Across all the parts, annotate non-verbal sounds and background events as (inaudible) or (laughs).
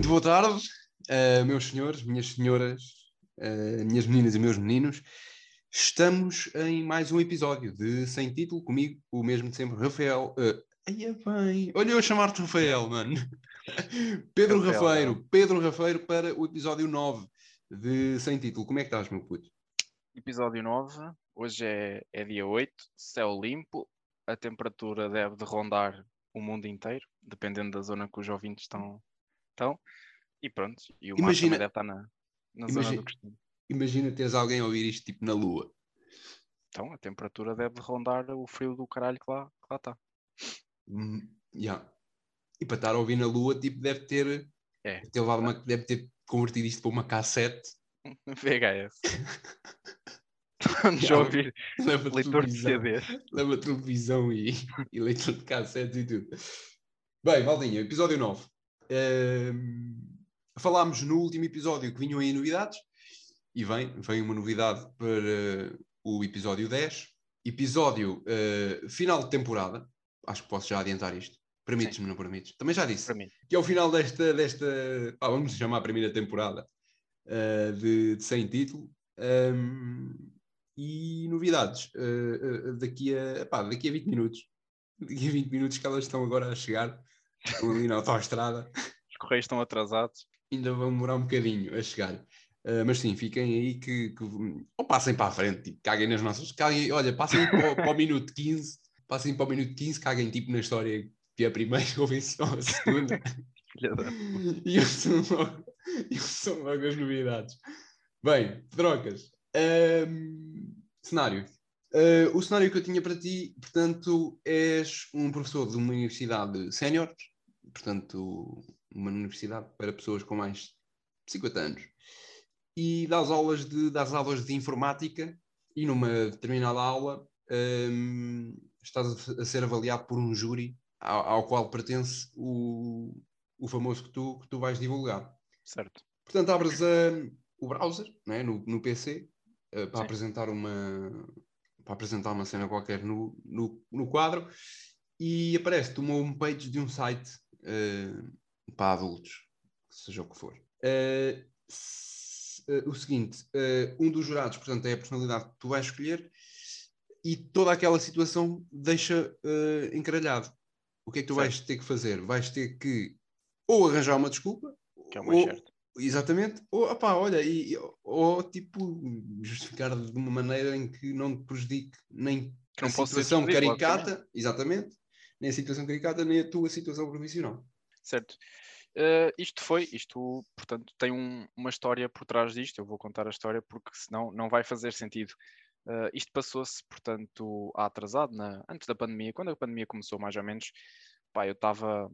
Muito boa tarde, uh, meus senhores, minhas senhoras, uh, minhas meninas e meus meninos. Estamos em mais um episódio de Sem Título, comigo, o mesmo de sempre, Rafael. Uh, é bem, olha eu a chamar-te Rafael, mano. (laughs) Pedro Rafael, Rafeiro, não. Pedro Rafeiro para o episódio 9 de Sem Título. Como é que estás, meu puto? Episódio 9, hoje é, é dia 8, céu limpo, a temperatura deve de rondar o mundo inteiro, dependendo da zona que os ouvintes estão. Estão. E pronto, e o imagina, deve estar na, na imagina. Imagina teres alguém a ouvir isto tipo na Lua. Então, a temperatura deve rondar o frio do caralho que lá, que lá está. Hum, yeah. E para estar a ouvir na Lua, tipo, deve ter. É. Ter uma, deve ter convertido isto para uma cassete. (laughs) VHS. Vamos (laughs) ouvir leitor de CD. Leva televisão e, (laughs) e leitor de cassetes e tudo. Bem, Valdinha, episódio 9. Falámos no último episódio que vinham aí novidades e vem, vem uma novidade para o episódio 10. Episódio uh, final de temporada. Acho que posso já adiantar isto. Permites-me, não permites? Também já disse. Que é o final desta, desta ah, vamos chamar a primeira temporada uh, de, de sem título. Um, e novidades uh, uh, daqui, a, epá, daqui a 20 minutos. Daqui a 20 minutos que elas estão agora a chegar, estão ali na autoestrada. Os correios estão atrasados. Ainda vão demorar um bocadinho a chegar. Uh, mas sim, fiquem aí que, que, ou passem para a frente, tipo, caguem nas nossas. Caguem, olha, passem para, para, o minuto 15, passem para o minuto 15, caguem tipo na história que é a primeira (laughs) ou só a segunda. e eu sou, logo, eu sou logo as novidades. Bem, trocas. Um, cenário. Uh, o cenário que eu tinha para ti, portanto, és um professor de uma universidade sénior, portanto, uma universidade para pessoas com mais de 50 anos, e das aulas de, das aulas de informática, e numa determinada aula um, estás a ser avaliado por um júri ao, ao qual pertence o, o famoso que tu, que tu vais divulgar. Certo. Portanto, abres o browser né, no, no PC uh, para apresentar uma para apresentar uma cena qualquer no, no, no quadro e aparece-te uma homepage de um site uh, para adultos, seja o que for. Uh, o seguinte, um dos jurados, portanto, é a personalidade que tu vais escolher e toda aquela situação deixa encralhado. O que é que tu vais ter que fazer? Vais ter que ou arranjar uma desculpa, que é o mais ou, certo. Exatamente. Ou, opá, olha, e, ou tipo, justificar de uma maneira em que não te prejudique nem a situação caricata, exatamente, nem a situação caricata, nem a tua situação profissional. Certo. Uh, isto foi, isto, portanto, tem um, uma história por trás disto. Eu vou contar a história porque senão não vai fazer sentido. Uh, isto passou-se, portanto, atrasado, na, antes da pandemia, quando a pandemia começou, mais ou menos. Pá, eu estava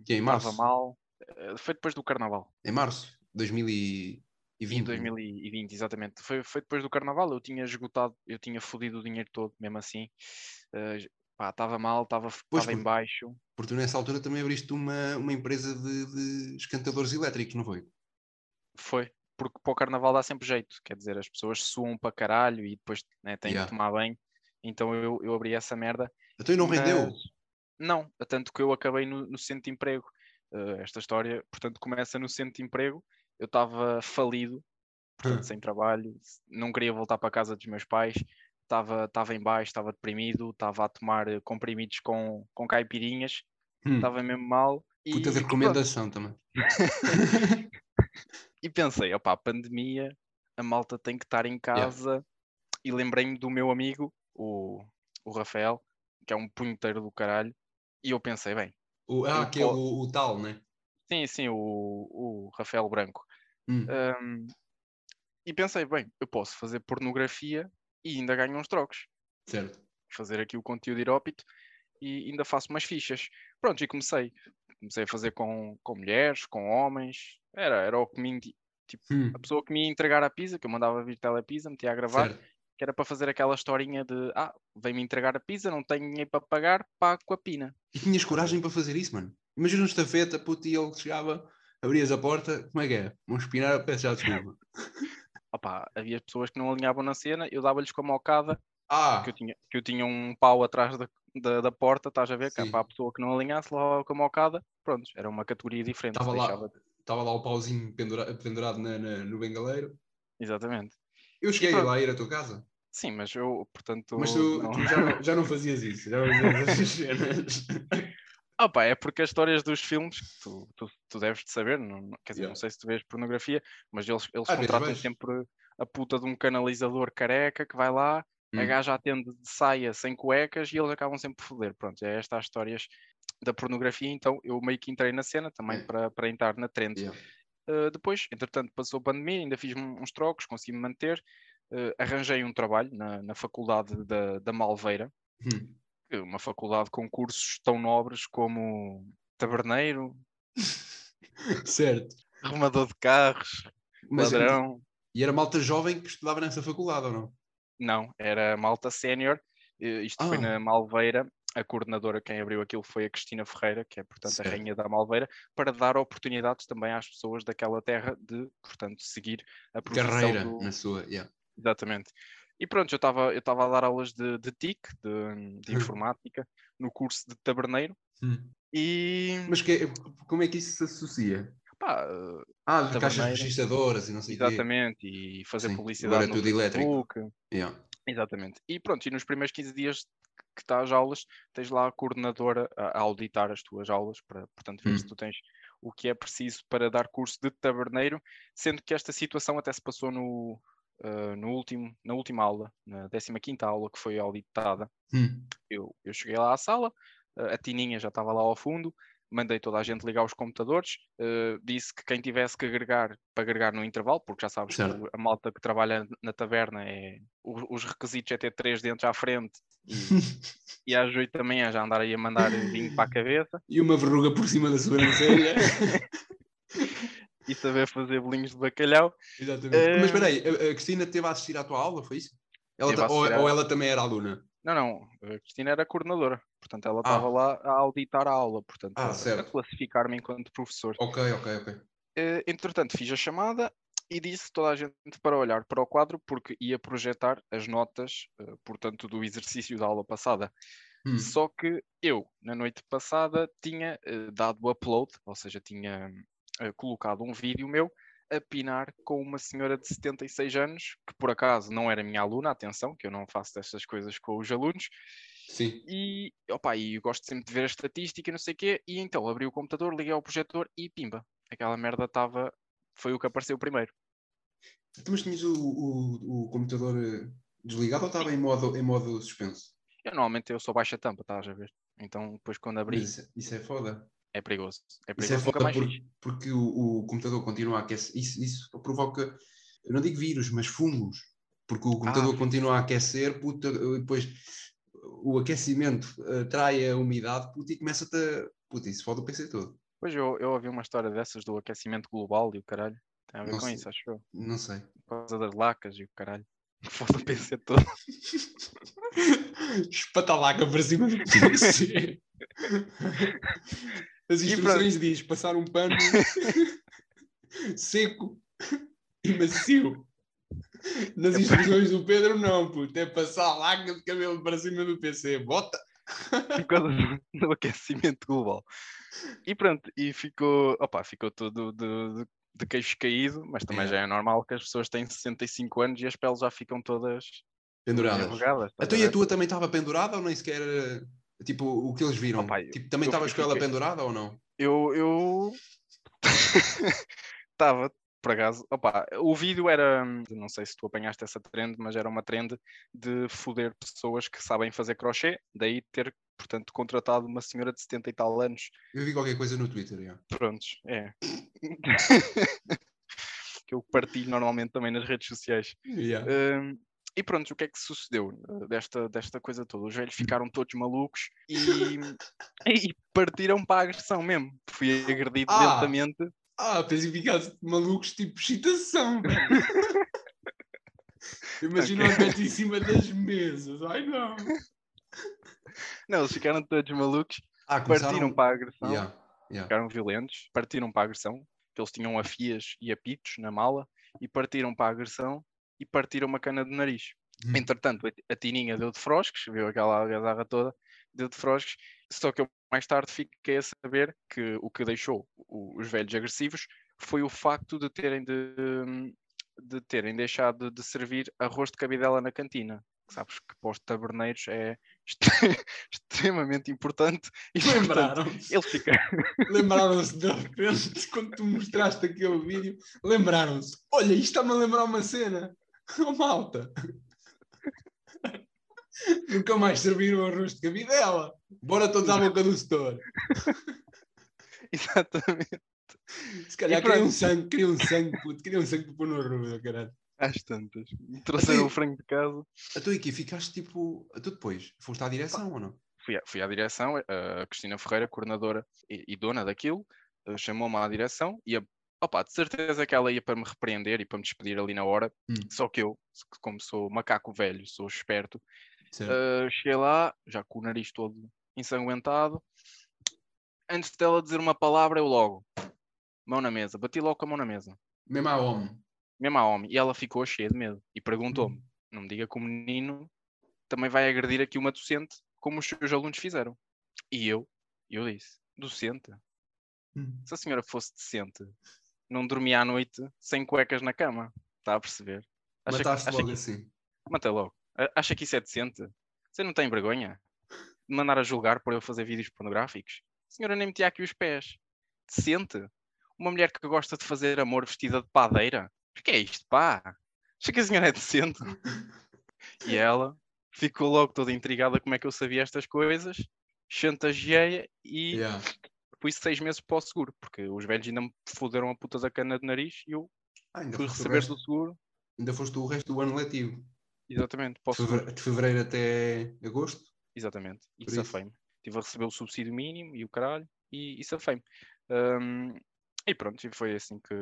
mal. Uh, foi depois do carnaval. Em março? 2020. Em 2020, exatamente. Foi, foi depois do carnaval, eu tinha esgotado, eu tinha fodido o dinheiro todo, mesmo assim. Uh, pá, estava mal, estava em baixo. Porque tu nessa altura também abriste uma, uma empresa de, de escantadores elétricos, não foi? Foi, porque para o carnaval dá sempre jeito, quer dizer, as pessoas suam para caralho e depois né, têm yeah. que tomar bem. Então eu, eu abri essa merda. Então não rendeu? Não, tanto que eu acabei no, no centro de emprego. Uh, esta história, portanto, começa no centro de emprego eu estava falido, portanto, hum. sem trabalho, não queria voltar para a casa dos meus pais, estava, estava em baixo, estava deprimido, estava a tomar eh, comprimidos com, com caipirinhas, hum. estava mesmo mal. Puta de recomendação também. (laughs) (laughs) e pensei, opá, a pandemia, a malta tem que estar em casa. Yeah. E lembrei-me do meu amigo, o, o Rafael, que é um punheteiro do caralho. E eu pensei, bem. O, ah, que é o, o tal, né? Sim, sim, o, o Rafael Branco. Hum. Um, e pensei, bem, eu posso fazer pornografia e ainda ganho uns trocos. Certo. Fazer aqui o conteúdo irópito e ainda faço umas fichas. Pronto, e comecei. Comecei a fazer com, com mulheres, com homens. Era, era o que me. Tipo, hum. a pessoa que me ia entregar a pizza, que eu mandava vir telepizza, metia a gravar, certo. que era para fazer aquela historinha de ah, vem-me entregar a pizza, não tenho dinheiro para pagar, pago com a pina. E tinhas coragem para fazer isso, mano? Imagina um estafeta, puto, e ele chegava, abrias a porta, como é que é? Vamos espinar, peço já desculpa. (laughs) Havia pessoas que não alinhavam na cena, eu dava-lhes com a mocada, ah. que, eu tinha, que eu tinha um pau atrás da, da, da porta, estás a ver? Que é para a pessoa que não alinhasse, lá com a mocada, pronto, era uma categoria diferente. Estava lá, estava lá o pauzinho pendura, pendurado na, na, no bengaleiro. Exatamente. Eu cheguei lá a ir à tua casa. Sim, mas eu, portanto. Mas tu, não... tu já, não, já, não, fazias isso, já não fazias (laughs) essas cenas. Ah, pá, é porque as histórias dos filmes, tu, tu, tu deves de saber, não, quer dizer, yeah. não sei se tu vês pornografia, mas eles, eles ah, contratam sempre a puta de um canalizador careca que vai lá, hum. a gaja atende de saia sem cuecas e eles acabam sempre por foder. Pronto, é estas histórias da pornografia, então eu meio que entrei na cena também yeah. para, para entrar na trend. Yeah. Uh, depois, entretanto, passou a pandemia, ainda fiz uns trocos, consegui-me manter, uh, arranjei um trabalho na, na faculdade da, da Malveira, hum. Uma faculdade com cursos tão nobres como taberneiro, (laughs) certo. arrumador de carros, Mas ladrão. E era malta jovem que estudava nessa faculdade ou não? Não, era malta sénior. Isto ah. foi na Malveira. A coordenadora, quem abriu aquilo foi a Cristina Ferreira, que é, portanto, certo. a rainha da Malveira, para dar oportunidades também às pessoas daquela terra de, portanto, seguir a profissão Carreira do... na sua, yeah. Exatamente. E pronto, eu estava eu a dar aulas de, de TIC, de, de hum. informática, no curso de taberneiro. Hum. E... Mas que, como é que isso se associa? Pá, ah, de caixas registradoras e não sei o Exatamente, quê. e fazer Sim, publicidade é no tudo Facebook. elétrico. Yeah. Exatamente. E pronto, e nos primeiros 15 dias que estás aulas, tens lá a coordenadora a, auditar as tuas aulas, para, portanto, ver hum. se tu tens o que é preciso para dar curso de taberneiro, sendo que esta situação até se passou no, uh, no último, na última aula, na 15 aula que foi auditada. Hum. Eu, eu cheguei lá à sala, uh, a Tininha já estava lá ao fundo, mandei toda a gente ligar os computadores, uh, disse que quem tivesse que agregar, para agregar no intervalo, porque já sabes certo. que a malta que trabalha na taverna é os, os requisitos é ter três dentes à frente e, (laughs) e às oito da manhã já andar aí a mandar vinho para a cabeça. E uma verruga por cima da (laughs) sobrancelha. (laughs) e saber fazer bolinhos de bacalhau. Exatamente. Uh... Mas espera aí, a, Cristina teve a assistir à tua aula, foi isso? Ela ou, ou ela também era aluna? Não, não, a Cristina era coordenadora, portanto ela estava ah. lá a auditar a aula, portanto ah, a, classificar-me enquanto professor. Ok, ok, ok. Uh, entretanto, fiz a chamada e disse toda a gente para olhar para o quadro porque ia projetar as notas, uh, portanto, do exercício da aula passada. Hum. Só que eu, na noite passada, tinha uh, dado upload, ou seja, tinha colocado um vídeo meu a pinar com uma senhora de 76 anos, que por acaso não era minha aluna, atenção, que eu não faço destas coisas com os alunos. Sim. E, opa, e eu gosto sempre de ver a estatística e não sei o quê, e então abri o computador, liguei ao projetor e pimba, aquela merda estava, foi o que apareceu primeiro. Mas tinhas o, o, o computador eh, desligado ou estava em modo, em modo suspenso? Eu normalmente eu sou baixa tampa, estás a ver? Então depois quando abri... Isso, isso é foda é perigoso. É perigoso. Isso é foda por, porque o, o, computador continua a aquecer. Isso, isso provoca, eu não digo vírus, mas fungos. Porque o computador ah. continua a aquecer, puta, depois o aquecimento atrai a umidade puta, e começa-te a. Puta, isso foda o PC todo. Pois eu, eu ouvi uma história dessas do aquecimento global e o caralho. Tem a ver não com sei. isso, acho eu. Não sei. Por causa das lacas e o caralho. (laughs) Foda o PC todo. (laughs) Espatalaca para cima do PC. (laughs) As instruções diz passar um pano (laughs) seco e macio. Nas instruções do Pedro, não, puto. É passar laca de cabelo para cima do PC. Bota! Por causa do aquecimento global. E pronto, e ficou, opa, ficou tudo de, de, de queixo caído, mas também é. já é normal que as pessoas têm 65 anos e as peles já ficam todas penduradas. Então e a tua também estava pendurada ou nem sequer Tipo, o que eles viram. Opa, tipo, também estavas com ela pendurada ou não? Eu. eu... (laughs) Estava, por acaso. Opa, o vídeo era. Não sei se tu apanhaste essa trend, mas era uma trend de foder pessoas que sabem fazer crochê, daí ter, portanto, contratado uma senhora de 70 e tal anos. Eu vi qualquer coisa no Twitter, já. Prontos, é. (laughs) que eu partilho normalmente também nas redes sociais. Yeah. Um, e pronto, o que é que sucedeu eh, desta, desta coisa toda? Os velhos ficaram todos malucos e, (laughs) e partiram para a agressão mesmo. Fui agredido ah, lentamente. Ah, pensei que ficaste malucos tipo excitação. (laughs) Imagina okay. o em cima das mesas. Ai não. Não, eles ficaram todos malucos. Ah, começaram... Partiram para a agressão. Yeah, yeah. Ficaram violentos. Partiram para a agressão. Que eles tinham afias e apitos na mala. E partiram para a agressão e partiram uma cana de nariz. Hum. Entretanto, a Tininha deu de frosques, viu aquela algazarra toda, deu de frosques, só que eu mais tarde fiquei a saber que o que deixou os velhos agressivos foi o facto de terem de, de terem deixado de servir arroz de cabidela na cantina. Sabes que para os taberneiros é (laughs) extremamente importante. E lembraram-se. Ele fica. (laughs) lembraram-se de repente, quando tu mostraste aquele vídeo, lembraram-se: olha, isto está-me a lembrar uma cena. Oh, (laughs) malta! Nunca mais serviram arroz de cabidela. Bora todos à boca do setor. (laughs) Exatamente. Se calhar queria um sangue, queria um sangue, puto, queria um sangue para pôr no arroz, caralho. Às tantas. Me trouxeram o frango de casa. A tu aqui ficaste tipo. Tu depois foste à direção ou não? Fui, à, fui à direção, a Cristina Ferreira, coordenadora e, e dona daquilo, eh, chamou-me à direção e a, opa, de certeza que ela ia para me repreender e para me despedir ali na hora. Hum. Só que eu, como sou macaco velho, sou esperto, uh, cheguei lá, já com o nariz todo ensanguentado. Antes dela dizer uma palavra, eu logo, mão na mesa, bati logo com a mão na mesa. Mesmo a homem mesmo a homem, e ela ficou cheia de medo e perguntou-me: hum. não me diga que o menino também vai agredir aqui uma docente, como os seus alunos fizeram. E eu, eu disse: docente? Hum. Se a senhora fosse decente, não dormia à noite sem cuecas na cama, está a perceber? Acha Mataste que, logo que... assim. Mata logo. Acha que isso é decente? Você não tem vergonha de mandar a julgar por eu fazer vídeos pornográficos? A senhora nem metia aqui os pés. Decente? Uma mulher que gosta de fazer amor vestida de padeira? O que é isto, pá? Acho que a senhora é decente. e ela ficou logo toda intrigada como é que eu sabia estas coisas, chantageei e yeah. Pus seis meses para o seguro, porque os velhos ainda me foderam a puta da cana de nariz e eu ah, fui receber do seguro. Ainda foste o resto do ano letivo. Exatamente. De fevereiro, de fevereiro até agosto? Exatamente. E safei-me. Estive a receber o subsídio mínimo e o caralho e, e safei-me. Um, e pronto, e foi assim que,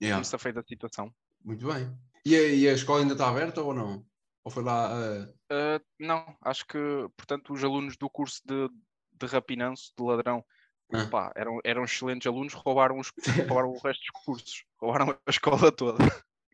yeah. me safei da situação. Muito bem. E a, e a, escola ainda está aberta ou não? Ou foi lá? Uh... Uh, não, acho que, portanto, os alunos do curso de, de rapinanço, de ladrão, ah. pá, eram, eram excelentes alunos, roubaram, os, (laughs) roubaram o resto dos cursos, roubaram a escola toda.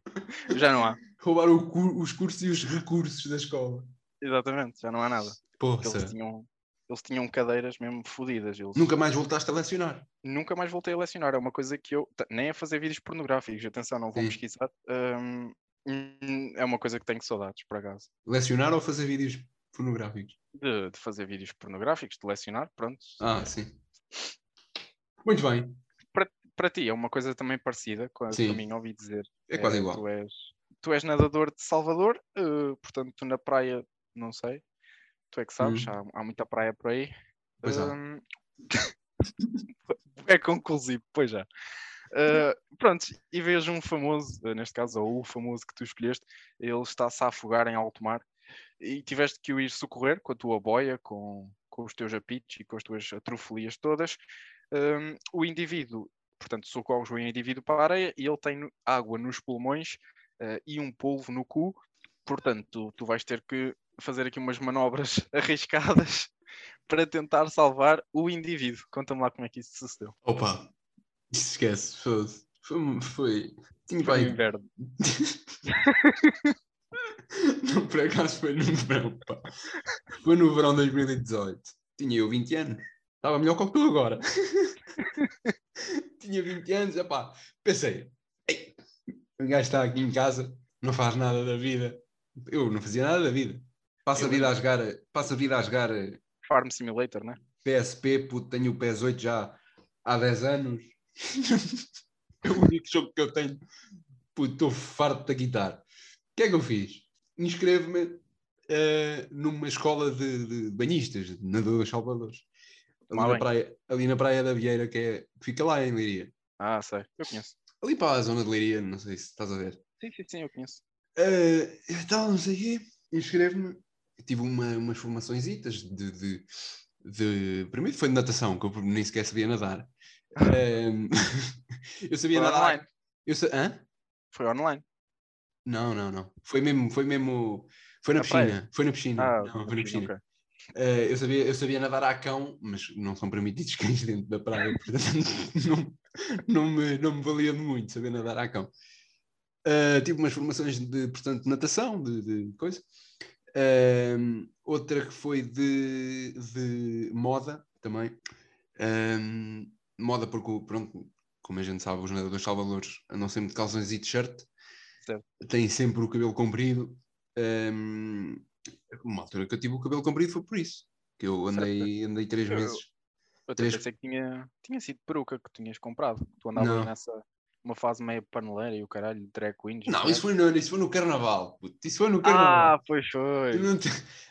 (laughs) já não há. Roubaram os cursos e os recursos da escola. Exatamente, já não há nada. Eles tinham, eles tinham cadeiras mesmo fodidas. Eles... Nunca mais voltaste a lecionar? Nunca mais voltei a lecionar. É uma coisa que eu. Nem a fazer vídeos pornográficos, atenção, não vou Sim. pesquisar. Um, é uma coisa que tenho saudades, por acaso. Lecionar ou fazer vídeos pornográficos? De, de fazer vídeos pornográficos, de lecionar, pronto. Ah, sim. Muito bem. Para, para ti é uma coisa também parecida com a que mim ouvi dizer. É quase é, igual. Tu és, tu és nadador de Salvador, uh, portanto, na praia, não sei. Tu é que sabes, hum. há, há, muita praia por aí. Pois hum, (laughs) é conclusivo, pois já. Uh, pronto, e vejo um famoso, neste caso, ou o famoso que tu escolheste, ele está-se a afogar em alto mar e tiveste que o ir socorrer com a tua boia, com, com os teus apitos e com as tuas atrofolias todas. Um, o indivíduo, portanto, socorres o indivíduo para a areia e ele tem água nos pulmões uh, e um polvo no cu. Portanto, tu, tu vais ter que fazer aqui umas manobras (laughs) arriscadas para tentar salvar o indivíduo. Conta-me lá como é que isso sucedeu. Opa, isso esquece. Foi. Foi. foi... Tinha foi no inverno. (laughs) (laughs) não, por acaso foi no verão. Pá. Foi no verão de 2018. Tinha eu 20 anos. Estava melhor que tu agora. (laughs) Tinha 20 anos. Epá. Pensei, Ei, o gajo está aqui em casa, não faz nada da vida. Eu não fazia nada da vida. Passa a vida a jogar. Passa a vida a jogar. Farm Simulator, né? PSP, puto, tenho o PS8 já há 10 anos. (laughs) é o único jogo que eu tenho. Puto, estou farto da guitarra. O que é que eu fiz? Inscrevo-me uh, numa escola de, de banhistas, de nadadores salvadores. Ali na, praia, ali na Praia da Vieira, que, é, que fica lá em Leiria. Ah, sei, eu conheço. Ali para a zona de Leiria, não sei se estás a ver. Sim, sim, sim, eu conheço. Uh, então, não sei o quê, inscrevo-me tive uma, umas formações de, de, de. Primeiro foi de natação, que eu nem sequer sabia nadar. um, (laughs) eu sabia foi nadar. Online. Eu sa... Hã? Foi online. Não, não, não. Foi mesmo, foi mesmo. Foi na, na piscina. Praia? Foi na piscina. Ah, não, foi na piscina. Okay. Uh, eu, sabia, eu sabia nadar a cão, mas não são permitidos (laughs) cães dentro da praia, portanto (laughs) não, não, me, não me valia muito saber nadar a cão. Uh, tive umas formações de, portanto, natação, de, de coisa. Um, outra que foi de, de moda também. Um, moda porque, pronto, como a gente sabe, os nadadores salvadores andam sempre de calções e t-shirt, têm sempre o cabelo comprido. Um, uma altura que eu tive o cabelo comprido foi por isso, que eu andei, andei três Eu- meses. Eu Três- pensei que tinha, tinha sido peruca que tinhas comprado. Tu andavas Não. nessa uma fase meio paneleira e o caralho, drag queens. Não, isso foi, no, isso foi no carnaval. puto, Isso foi no carnaval. Ah, pois foi. Não te,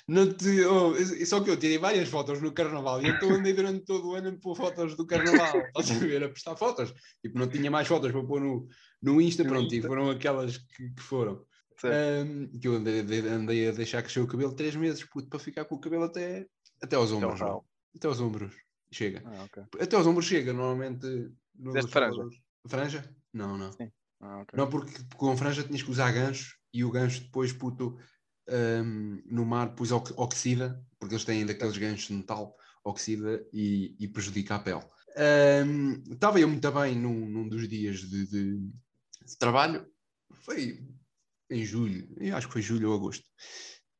não te, oh, só que eu tirei várias fotos no carnaval e então andei durante todo o ano a pôr fotos do carnaval. (laughs) Estás a ver? A postar fotos. Tipo, não tinha mais fotos para pôr no, no Insta, pronto, e foram aquelas que, que foram. Um, que eu andei, andei- a deixar crescer o cabelo três meses, puto, para ficar com o cabelo até, até aos Até ao ombros. rabo. Até aos ombros. Chega. Ah, ok. Até aos ombros chega, normalmente. No franja? Franja? Não, não. Ah, ok. Não, porque com franja tinhas que usar gancho e o gancho depois, puto, hum, no mar, depois ox- oxida, porque eles têm daqueles ganchos de metal, oxida e, e prejudica a pele. Hum, Estava eu muito bem num, num dos dias de, de- de trabalho, foi em julho, eu acho que foi julho ou agosto.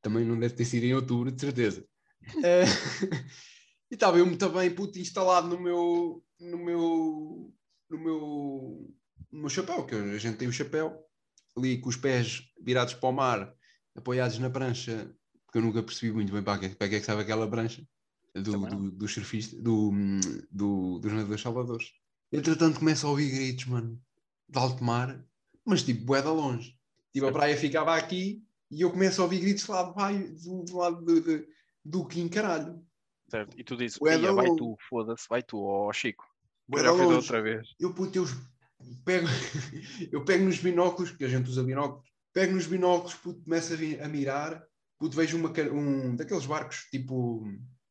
Também não deve ter sido em outubro, de certeza. Eh, (laughs) e estava eu muito bem, puto, instalado no meu, no meu, no meu, meu chapéu, que a gente tem o chapéu, ali com os pés virados para o mar, apoiados na prancha, porque eu nunca percebi muito bem para que, para que é que estava aquela prancha do, Também do, dos surfistas, do, do, dos nadadores salvadores. Entretanto, começo a ouvir gritos, mano, de alto mar, mas tipo, bué de longe. Tipo, a praia ficava aqui e eu começo a ouvir gritos lá de baixo, do, do lado de, de- do Quim, caralho. Certo. E tu dizes, Bué "Ia, da vai tu, foda-se, vai tu, ó Chico. Bué de da longe. outra vez. eu puto, eu pego, (laughs) eu pego nos binóculos, que a gente usa binóculos, pego nos binóculos, puto, começo a, a mirar, puto, vejo uma, um daqueles barcos tipo,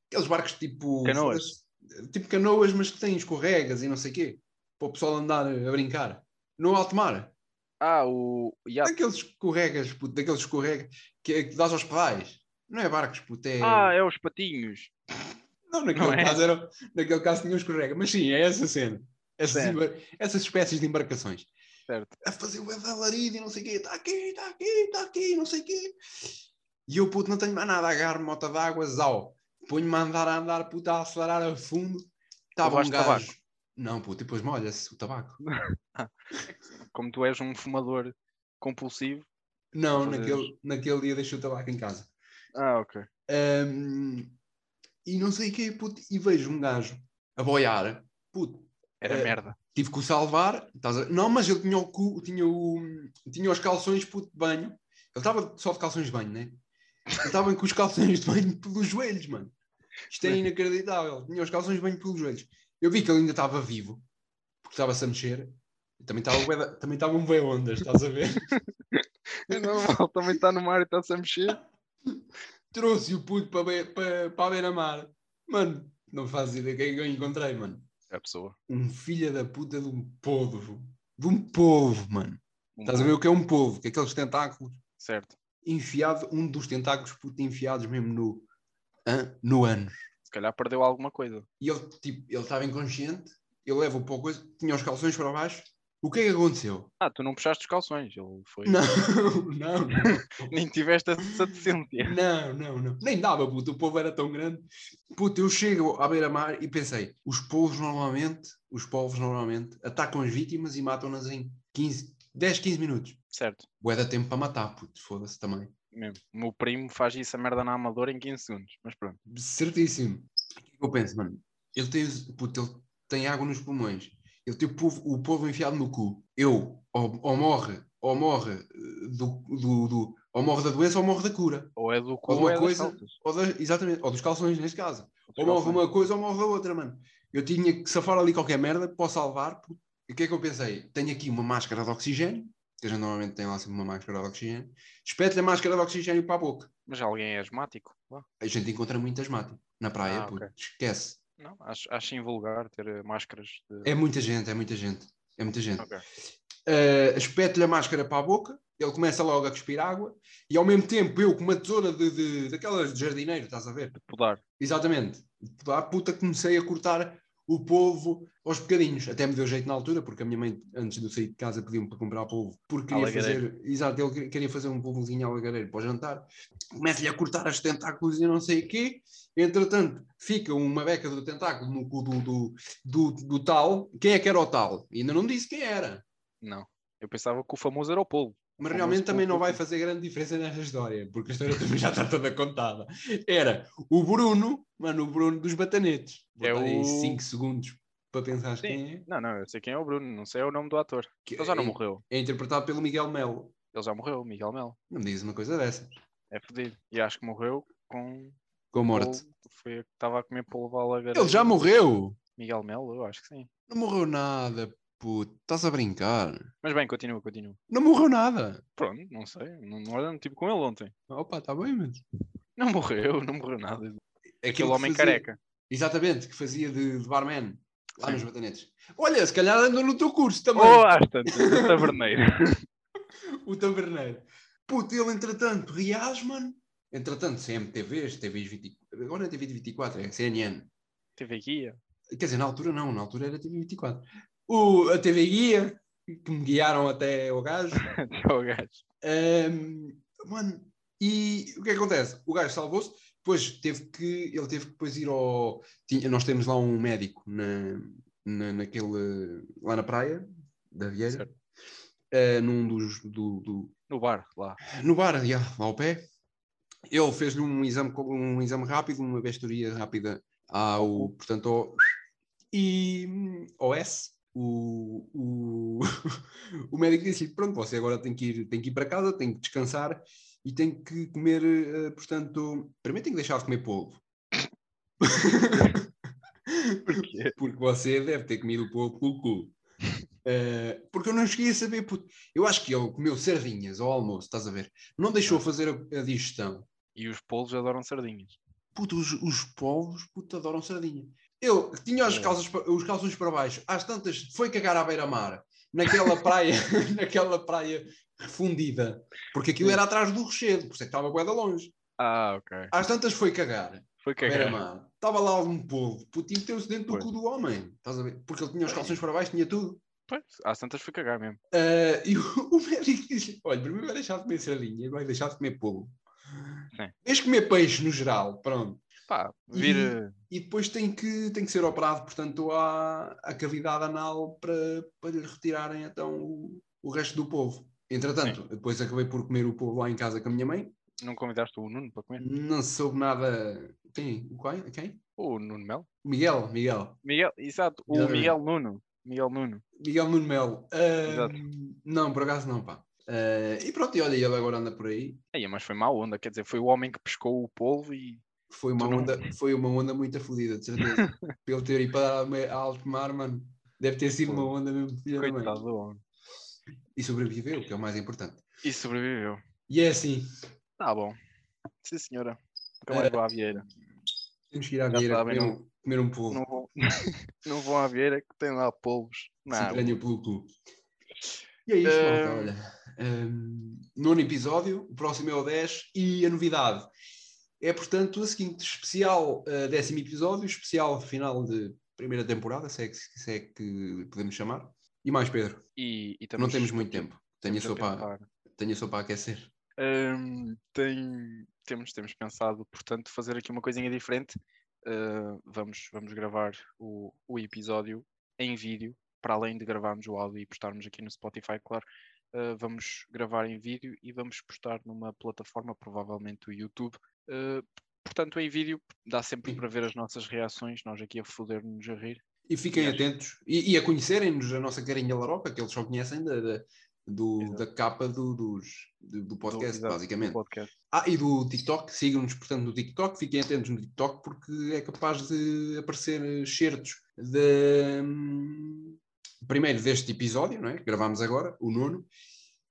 aqueles barcos tipo, Canoas. tipo canoas, mas que têm escorregas e não sei o quê, para o pessoal andar a brincar, no alto mar, Ah, o iate. daqueles escorregas, puto, daqueles escorregas que, que dás aos pedais, não é barcos, puto, é... Ah, é os patinhos. Não, naquele, Não é? caso era, naquele caso tinha um escorrega, mas sim, é essa cena. Essas, essas espécies de embarcações. Certo. A fazer o alarido e não sei o quê, está aqui, está aqui, está aqui, não sei o quê. E eu, puto, não tenho mais nada, agarro mota d'água, zau. Ponho-me a andar, a andar, puto, a acelerar a fundo. Estava um gajo. tabaco? Não, puto, e depois molha-se o tabaco. (laughs) Como tu és um fumador compulsivo. Não, Fazer- naquele, naquele dia deixei o tabaco em casa. Ah, ok. Ahm, e não sei o quê, puto, e vejo um gajo a boiar, puto, Era Eh, merda. tive que o salvar. a- Não, mas ele tinha, o cu, tinha, o, tinha os calções puto, de banho. Ele estava só de calções de banho, né? Ele estava com os calções de banho pelos joelhos, mano. Isto é inacreditável. Tinha os calções de banho pelos joelhos. Eu vi que ele ainda estava vivo, porque estava-se a mexer. Também estava, também estava um bem ondas, estás a ver? (laughs) É normal, também está no mar e está-se a mexer. Trouxe o puto para, para, para a beira-mar. Mano, não fazes ideia quem eu encontrei, mano. É a pessoa. Um filho da puta de um polvo. De um polvo, mano. Um Estás a ver pouco. o que é um polvo? Que é aqueles tentáculos Certo. enfiado, um dos tentáculos puto, enfiados mesmo no, no ânus. Se calhar perdeu alguma coisa. E ele tipo, ele estava inconsciente, ele leva para a coisa, tinha os calções para baixo. O que é que aconteceu? Ah, tu não puxaste os calções. Ele foi. Não, (laughs) não, não. Nem tiveste essa decência. Não, não, não. Nem dava, puto. O povo era tão grande. Puto, eu chego à beira-mar e pensei: os povos normalmente, os povos normalmente atacam as vítimas e matam-nas em 15, 10, 15 minutos. Certo. Bué dá tempo para matar, puto. Foda-se também. Mesmo. O meu primo faz isso a merda na Amadora em 15 segundos. Mas pronto. Certíssimo. O que é que eu penso, mano? Ele tem, puto, ele tem água nos pulmões. Tem o povo, o povo enfiado no cu. Eu, ou, ou morre, ou morre eh, do, do, do- ou morre da doença ou morre da cura. Ou é do cu Ou ou uma é coisa- das calças. Ou da, exatamente, ou dos calções, neste caso. Dos Ou morre calções. uma coisa ou morre a outra, mano. Eu tinha que safar ali qualquer merda para salvar. E o que é que eu pensei? Tenho aqui uma máscara de oxigênio, que a gente normalmente tem lá sempre uma máscara de oxigênio. Espeto-lhe a máscara de oxigênio para a boca. Mas alguém é asmático? A gente encontra muito asmático na praia, Ah, puto. ok. esquece. Não, acho, acho invulgar ter eh, máscaras de. É muita gente, é muita gente. É muita gente. Ok. Uh, espeto-lhe a máscara para a boca, ele começa logo a cuspir água, e ao mesmo tempo eu, com uma tesoura de, de, daquelas de jardineiro, estás a ver? De podar. Exatamente. Da puta comecei a cortar o polvo aos bocadinhos. Até me deu jeito na altura, porque a minha mãe, antes de eu sair de casa, pediu-me para comprar polvo, porque queria fazer, exato, ele queria fazer um polvozinho alagareiro para o jantar. Começa-lhe a cortar as tentáculos e não sei o quê. Entretanto, fica uma beca do tentáculo no cu do, do, do, do tal. Quem é que era o tal? Ainda não disse quem era. Não. Eu pensava que o famoso era o polvo. Mas realmente também não vai fazer grande diferença nesta história, porque a história também já está toda contada. Era o Bruno, mano, o Bruno dos batanetes. É o... 5 segundos para pensar quem é. Não, não, eu sei quem é o Bruno, não sei o nome do ator. Que Ele já não é, morreu. É interpretado pelo Miguel Melo. Ele já morreu, Miguel Melo. Não me diz uma coisa dessas. É fedido. E acho que morreu com. Com morte. Polvo, foi que estava a comer polvo à Ele já morreu! Miguel Melo, eu acho que sim. Não morreu nada, Puto, estás a brincar. Mas bem, continua, continua. Não morreu nada. Pronto, não sei. Não, não tipo com ele ontem. Opa, está bem, mas. Não morreu, não morreu nada. Aquele, Aquele homem fazia... careca. Exatamente, que fazia de, de barman lá Sim. nos batanetes. Olha, se calhar andou no teu curso também. Oh, às tantas, (laughs) o taberneiro. o taberneiro. Puto, ele entretanto reage, mano. Entretanto, CMTVs, TVs 20... agora é TV 24, é CNN. TV Guia. Quer dizer, na altura não, na altura era TV 24 o, a TV Guia, que me guiaram até o gajo. (laughs) até o gajo. Um, mano, e o que, é que acontece? O gajo salvou-se, depois teve que, ele teve que depois ir ao. Tinha, nós temos lá um médico na, na, naquele, lá na praia da Vieira, uh, num dos. Do, do, no bar, lá. No bar, já, lá ao pé. Ele fez-lhe um exame, um exame rápido, uma bestoria rápida ao, portanto, ao, e ao S, o, o, (laughs) o médico disse pronto, você agora tem que, ir, tem que ir para casa, tem que descansar e tem que comer, uh, portanto, primeiro tem que deixar de comer polvo. (laughs) Porquê? (laughs) Porque você deve ter comido polvo pelo cu. Uh, porque eu não cheguei a saber, puto. eu acho que ele comeu sardinhas ao almoço, estás a ver? Não deixou fazer a, a digestão. E os polvos adoram sardinhas. Puto, os, os polvos, puto, adoram sardinha. Eu tinha os, é. calços, os calços para baixo, às tantas foi cagar à beira-mar, naquela praia, (laughs) naquela praia refundida, porque aquilo era atrás do rochedo, por isso é que estava guarda longe. Ah, ok. Às tantas foi cagar. Foi cagar. Estava lá um povo, putinho meteu-se dentro do cu do homem, estás a ver? Porque ele tinha os calções para baixo, tinha tudo. Pois, às tantas foi cagar mesmo. Uh, e o, (laughs) o médico disse: Olha, primeiro vai deixar de comer sardinha, vai deixar de comer polvo. Deixa de comer peixe no geral, pronto. Pá, vir... e, e, depois tem que, tem que ser operado, portanto, à, à cavidade anal para, para lhe retirarem então o, o resto do povo. Entretanto, Sim. depois acabei por comer o povo lá em casa com a minha mãe. Não convidaste o Nuno para comer? Não soube nada. Quem? O quem? Quem? O Nuno Mel? Miguel, Miguel. Miguel, exato. O Miguel Nuno. Miguel Nuno. Miguel Nuno Mel. Uh, não, por acaso não, pá. Uh, e pronto, e olha, ele agora anda por aí. Aí, mas foi má onda, quer dizer, foi o homem que pescou o polvo e foi uma, onda, foi uma onda muito afodida, de certeza. (laughs) Pelo ter ido para a alto mar, mano, deve ter sido uma onda mesmo. Coitado do homem. E sobreviveu, que é o mais importante. E sobreviveu. E é assim. Tá bom. Sim, senhora. Nunca mais uh, vou à Vieira. Temos que ir à Vieira comer, não, um, comer um polvo. Não vou, (laughs) não vou à Vieira que tem lá polvos. Não. Se pelo cu. E é isso, uh... malta, olha. Um, nono episódio, o próximo é o 10 e a novidade é, portanto, a seguinte: especial uh, décimo episódio, especial final de primeira temporada, se é que, se é que podemos chamar. E mais, Pedro. E, e Não temos muito tempo. Tenho só, para, tenho só para aquecer. Um, tem, temos, temos pensado, portanto, fazer aqui uma coisinha diferente. Uh, vamos, vamos gravar o, o episódio em vídeo, para além de gravarmos o áudio e postarmos aqui no Spotify, claro. Uh, vamos gravar em vídeo e vamos postar numa plataforma, provavelmente o YouTube, Uh, portanto, em vídeo dá sempre Sim. para ver as nossas reações, nós aqui a foder-nos a rir. E fiquem e atentos e, e, a conhecerem-nos a nossa carinha laroca, que eles só conhecem da, da, do, da capa do, dos, do, do podcast, do, basicamente. Do podcast. Ah, e do TikTok, sigam-nos, portanto, no TikTok, fiquem atentos no TikTok, porque é capaz de aparecer certos de, hum, primeiro deste episódio, não é? Que gravámos agora, o nono,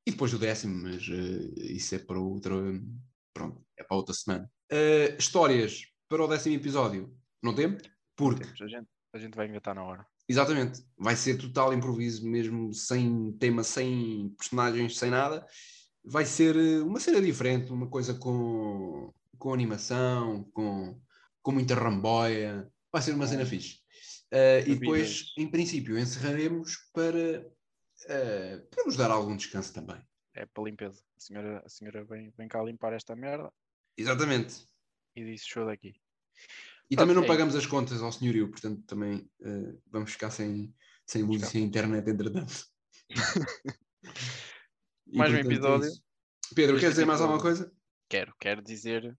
e depois o décimo, mas uh, isso é para outro pronto, é para outra semana. Uh, histórias para o décimo episódio, não temos? Porque. A gente, a gente vai inventar na hora. Exatamente, vai ser total improviso, mesmo sem tema, sem personagens, sem nada. Vai ser eh, uma cena diferente, uma coisa com, com animação, com, com muita ramboia. Vai ser uma cena fixe. Uh, e depois, em princípio, encerraremos para, uh, para nos dar algum descanso também. É para limpeza. A senhora, a senhora vem, vem cá limpar esta merda. Exatamente. E disse show daqui. E Pronto, também não é pagamos isso. as contas ao senhorio, portanto também uh, vamos ficar sem, sem luz e sem internet entretanto. (laughs) mais um é episódio. É Pedro, queres dizer mais alguma coisa? Quero, quero dizer.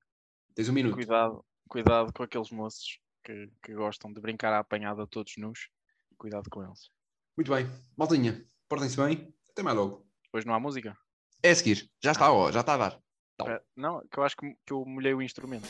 Tens um minuto. Cuidado, cuidado com aqueles moços que, que gostam de brincar à apanhada todos nus. Cuidado com eles. Muito bem. Maltinha, portem-se bem. Até mais logo. Hoje não há música? É a seguir. Já está, ó, já está a dar. Não, que eu acho que, que eu molhei o instrumento.